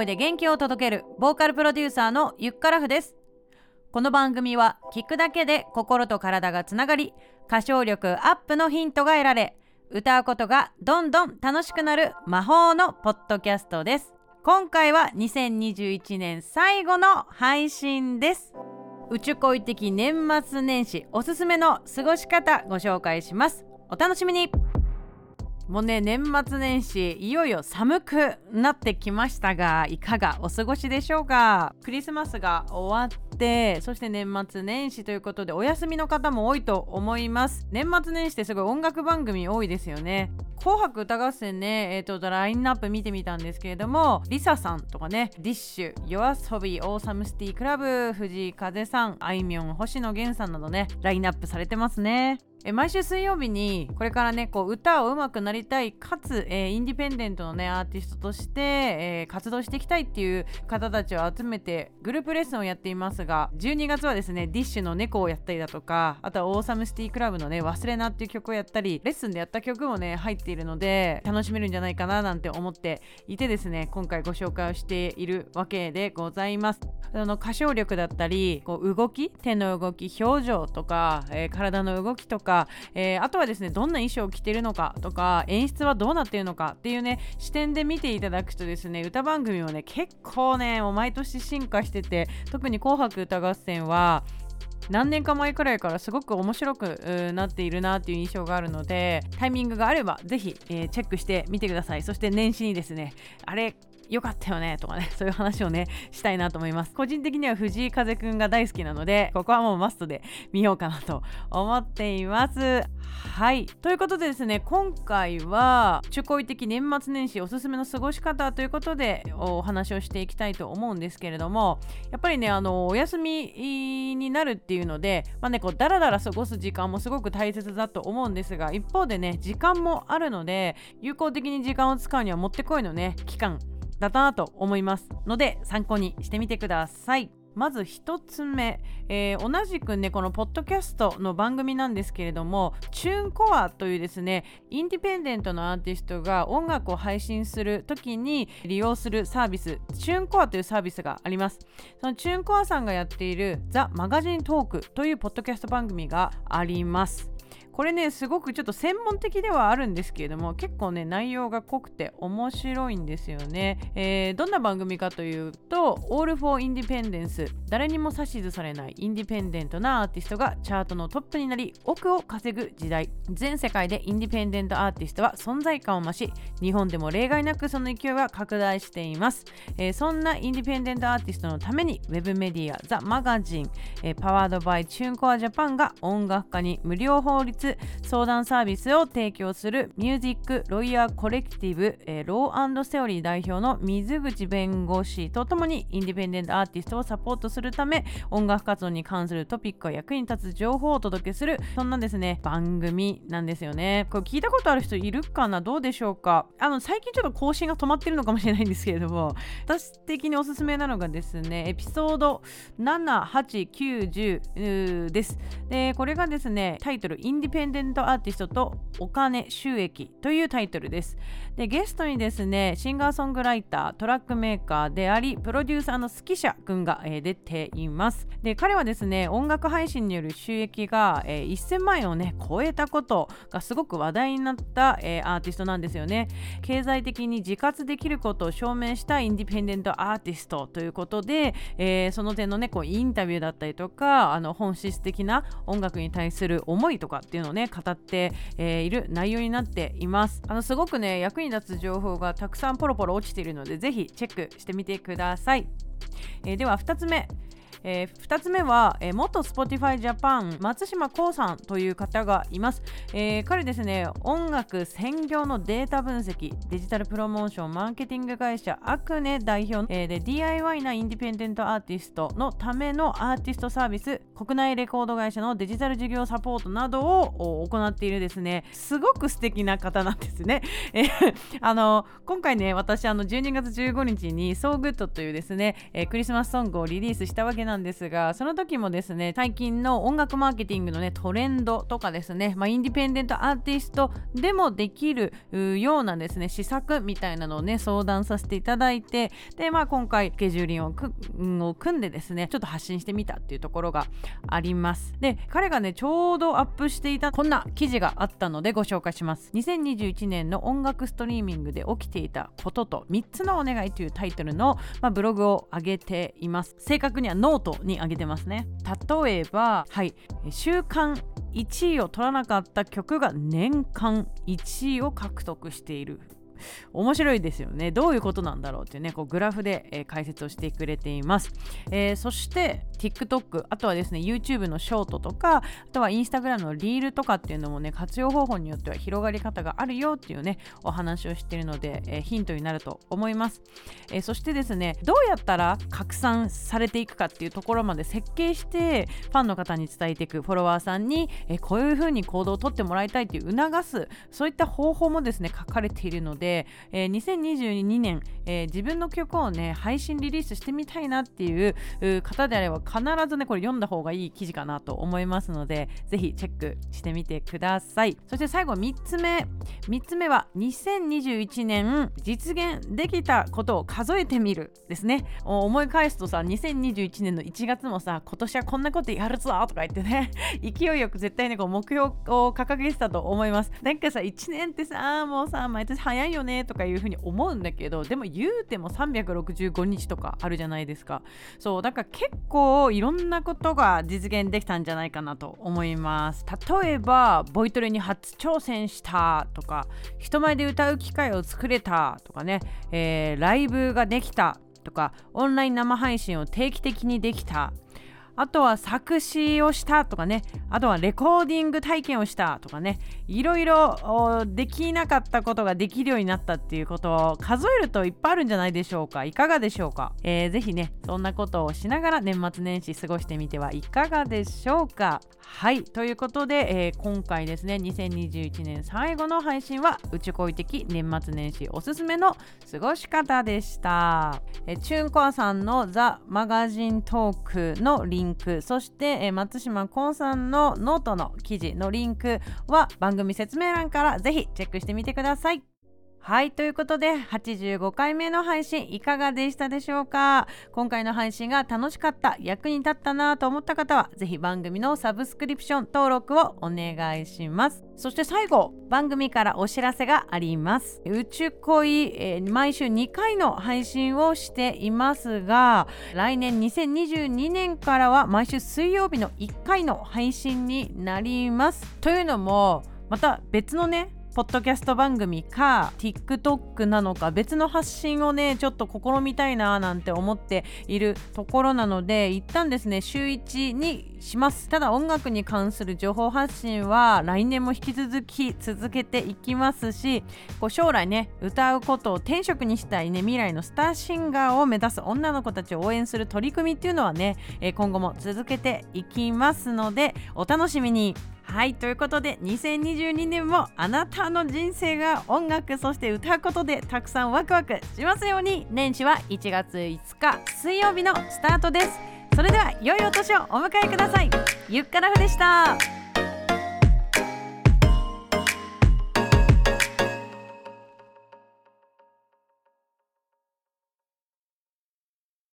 声で元気を届けるボーカルプロデューサーのゆっからふです。この番組は聞くだけで心と体がつながり歌唱力アップのヒントが得られ歌うことがどんどん楽しくなる魔法のポッドキャストです。今回は2021年最後の配信です。宇宙恋的年末年始おすすめの過ごし方ご紹介します。お楽しみに。もうね年末年始いよいよ寒くなってきましたがいかがお過ごしでしょうか？クリスマスが終わってそして年末年始ということでお休みの方も多いと思います。年末年始ってすごい音楽番組多いですよね。紅白歌合戦ね、えーと、ラインナップ見てみたんですけれども、リサさんとかね、ディッシュ、夜遊び、オーサムシティクラブ、藤井風さん、あいみょん、星野源さんなどね、ラインナップされてますね。え毎週水曜日にこれからねこう歌を上手くなりたいかつ、えー、インディペンデントのねアーティストとして、えー、活動していきたいっていう方たちを集めてグループレッスンをやっていますが12月はですねディッシュの猫をやったりだとかあとはオーサムシティクラブのね忘れなっていう曲をやったりレッスンでやった曲もね入っているので楽しめるんじゃないかななんて思っていてですね今回ご紹介をしているわけでございます。あの歌唱力だったりこう動き手の動き表情とか、えー、体の動きとかか、えー、あとはですねどんな衣装を着てるのかとか演出はどうなってるのかっていうね視点で見ていただくとですね歌番組もね結構ねもう毎年進化してて特に「紅白歌合戦」は何年か前くらいからすごく面白くなっているなっていう印象があるのでタイミングがあればぜひ、えー、チェックしてみてください。そして年始にですねあれ良かったよねとかねそういう話をねしたいなと思います。個人的には藤井風くんが大好きなのでここはもうマストで見ようかなと思っています。はい。ということでですね今回は中高的年末年始おすすめの過ごし方ということでお話をしていきたいと思うんですけれどもやっぱりねあのお休みになるっていうのでまあねこうダラダラ過ごす時間もすごく大切だと思うんですが一方でね時間もあるので有効的に時間を使うにはもってこいのね期間。だったなと思いますので参考にしてみてください。まず1つ目、えー、同じくねこのポッドキャストの番組なんですけれどもチューンコアというですねインディペンデントのアーティストが音楽を配信する時に利用するサービスチューンコアというサービスがありますそのチューンコアさんがやっているザ・マガジントークというポッドキャスト番組がありますこれねすごくちょっと専門的ではあるんですけれども結構ね内容が濃くて面白いんですよね、えー、どんな番組かというと All for Independence 誰にも指図されないインディペンデントなアーティストがチャートのトップになり億を稼ぐ時代。全世界でインディペンデントアーティストは存在感を増し日本でも例外なくその勢いは拡大しています、えー、そんなインディペンデントアーティストのためにウェブメディアザ・マガジン、えー、パワードバイチューンコアジャパンが音楽家に無料法律相談サービスを提供するミュージックロイヤーコレクティブ、えー、ローセオリー代表の水口弁護士とともにインディペンデントアーティストをサポートするため音楽活動に関するトピックが役に立つ情報をお届けするそんなですね。番組なんですよね。これ聞いたことある人いるかな？どうでしょうか？あの最近ちょっと更新が止まってるのかもしれないんですけれども私的におすすめなのがですねエピソード78910です。でこれがですねタイトルインディペンデントアーティストとお金収益というタイトルです。でゲストにですねシンガーソングライタートラックメーカーでありプロデューサーのスキシャ君が、えー、出ています。で彼はですね音楽配信による収益が、えー、1000万円をね超えたことがすごく話題になった、えー、アーティストなんですよね。経済的に自活できることを証明したインディペンデントアーティストということで、えー、その点のねこうインタビューだったりとかあの本質的な音楽に対する思いとかっていうのをね語って、えー、いる内容になっています。あのすごくね役に立つ情報がたくさんポロポロ落ちているのでぜひチェックしてみてください、えー、では2つ目。えー、2つ目は、えー、元 Spotify Japan 松島幸さんという方がいます、えー、彼ですね音楽専業のデータ分析デジタルプロモーションマーケティング会社アクネ代表、えー、で DIY なインディペンデントアーティストのためのアーティストサービス国内レコード会社のデジタル事業サポートなどを行っているですね。すごく素敵な方なんですね、あの今回ね私あの12月15日に So Good というですね、えー、クリスマスソングをリリースしたわけなんなんですがその時もですね最近の音楽マーケティングのねトレンドとかですね、まあ、インディペンデントアーティストでもできるようなですね施策みたいなのをね相談させていただいてでまあ今回スケジューリングを組んでですねちょっと発信してみたっていうところがあります。で彼がねちょうどアップしていたこんな記事があったのでご紹介します。2021年の音楽ストリーミングで起きていたことと3つのお願いというタイトルの、まあ、ブログを上げています。正確にはノートに上げてますね。例えばはい週間1位を取らなかった曲が年間1位を獲得している。面白いですよね。どういうことなんだろうっていうねこうグラフで、えー、解説をしてくれています、えー、そして TikTok あとはですね YouTube のショートとかあとは Instagram のリールとかっていうのもね活用方法によっては広がり方があるよっていうねお話をしているので、えー、ヒントになると思います、えそしてですねどうやったら拡散されていくかっていうところまで設計してファンの方に伝えていくフォロワーさんに、えこういうふうに行動をとってもらいたいっていう促すそういった方法もですね書かれているのでで、えー、2022年、えー、自分の曲をね配信リリースしてみたいなっていう方であれば必ずねこれ読んだ方がいい記事かなと思いますのでぜひチェックしてみてください。そして最後3つ目。3つ目は2021年実現できたことを数えてみるですね。思い返すとさ2021年の1月もさ今年はこんなことやるぞとか言ってね 勢いよく絶対ねこう目標を掲げてたと思います。なんかさ1年ってさもうさ毎年早いよよねとかいうふうに思うんだけどでも言うても365日とかあるじゃないですか。そうだから結構いろんなことが実現できたんじゃないかなと思います。例えばボイトレに初挑戦したとか人前で歌う機会を作れたとかね、えー、ライブができたとかオンライン生配信を定期的にできた。あとは作詞をしたとかね。あとはレコーディング体験をしたとかね。いろいろできなかったことができるようになったっていうことを数えるといっぱいあるんじゃないでしょうか。いかがでしょうか、えー、ぜひねそんなことをしながら年末年始過ごしてみてはいかがでしょうか？はい。ということで、えー、今回ですね2021年最後の配信は宇宙恋的年末年始おすすめの過ごし方でした、えー、 TuneCore さんの THE MAGAZINE トークのリンクそして、松島功さんのノートの記事のリンクは番組説明欄からぜひチェックしてみてください。はいということで85回目の配信いかがでしたでしょうか？今回の配信が楽しかった役に立ったなと思った方はぜひ番組のサブスクリプション登録をお願いします。そして最後番組からお知らせがあります。うちゅ恋、えー、毎週2回の配信をしていますが来年2022年からは毎週水曜日の1回の配信になります。というのもまた別のねポッドキャスト番組か TikTok なのか別の発信をねちょっと試みたいななんて思っているところなので一旦ですね週1にします。ただ音楽に関する情報発信は来年も引き続き続けていきますしこう将来ね歌うことを転職にしたいね未来のスターシンガーを目指す女の子たちを応援する取り組みっていうのはね今後も続けていきますのでお楽しみに。はいということで2022年もあなたの人生が音楽そして歌うことでたくさんワクワクしますように。年始は1月5日水曜日のスタートです。それでは良いお年をお迎えください。ゆっからふでした。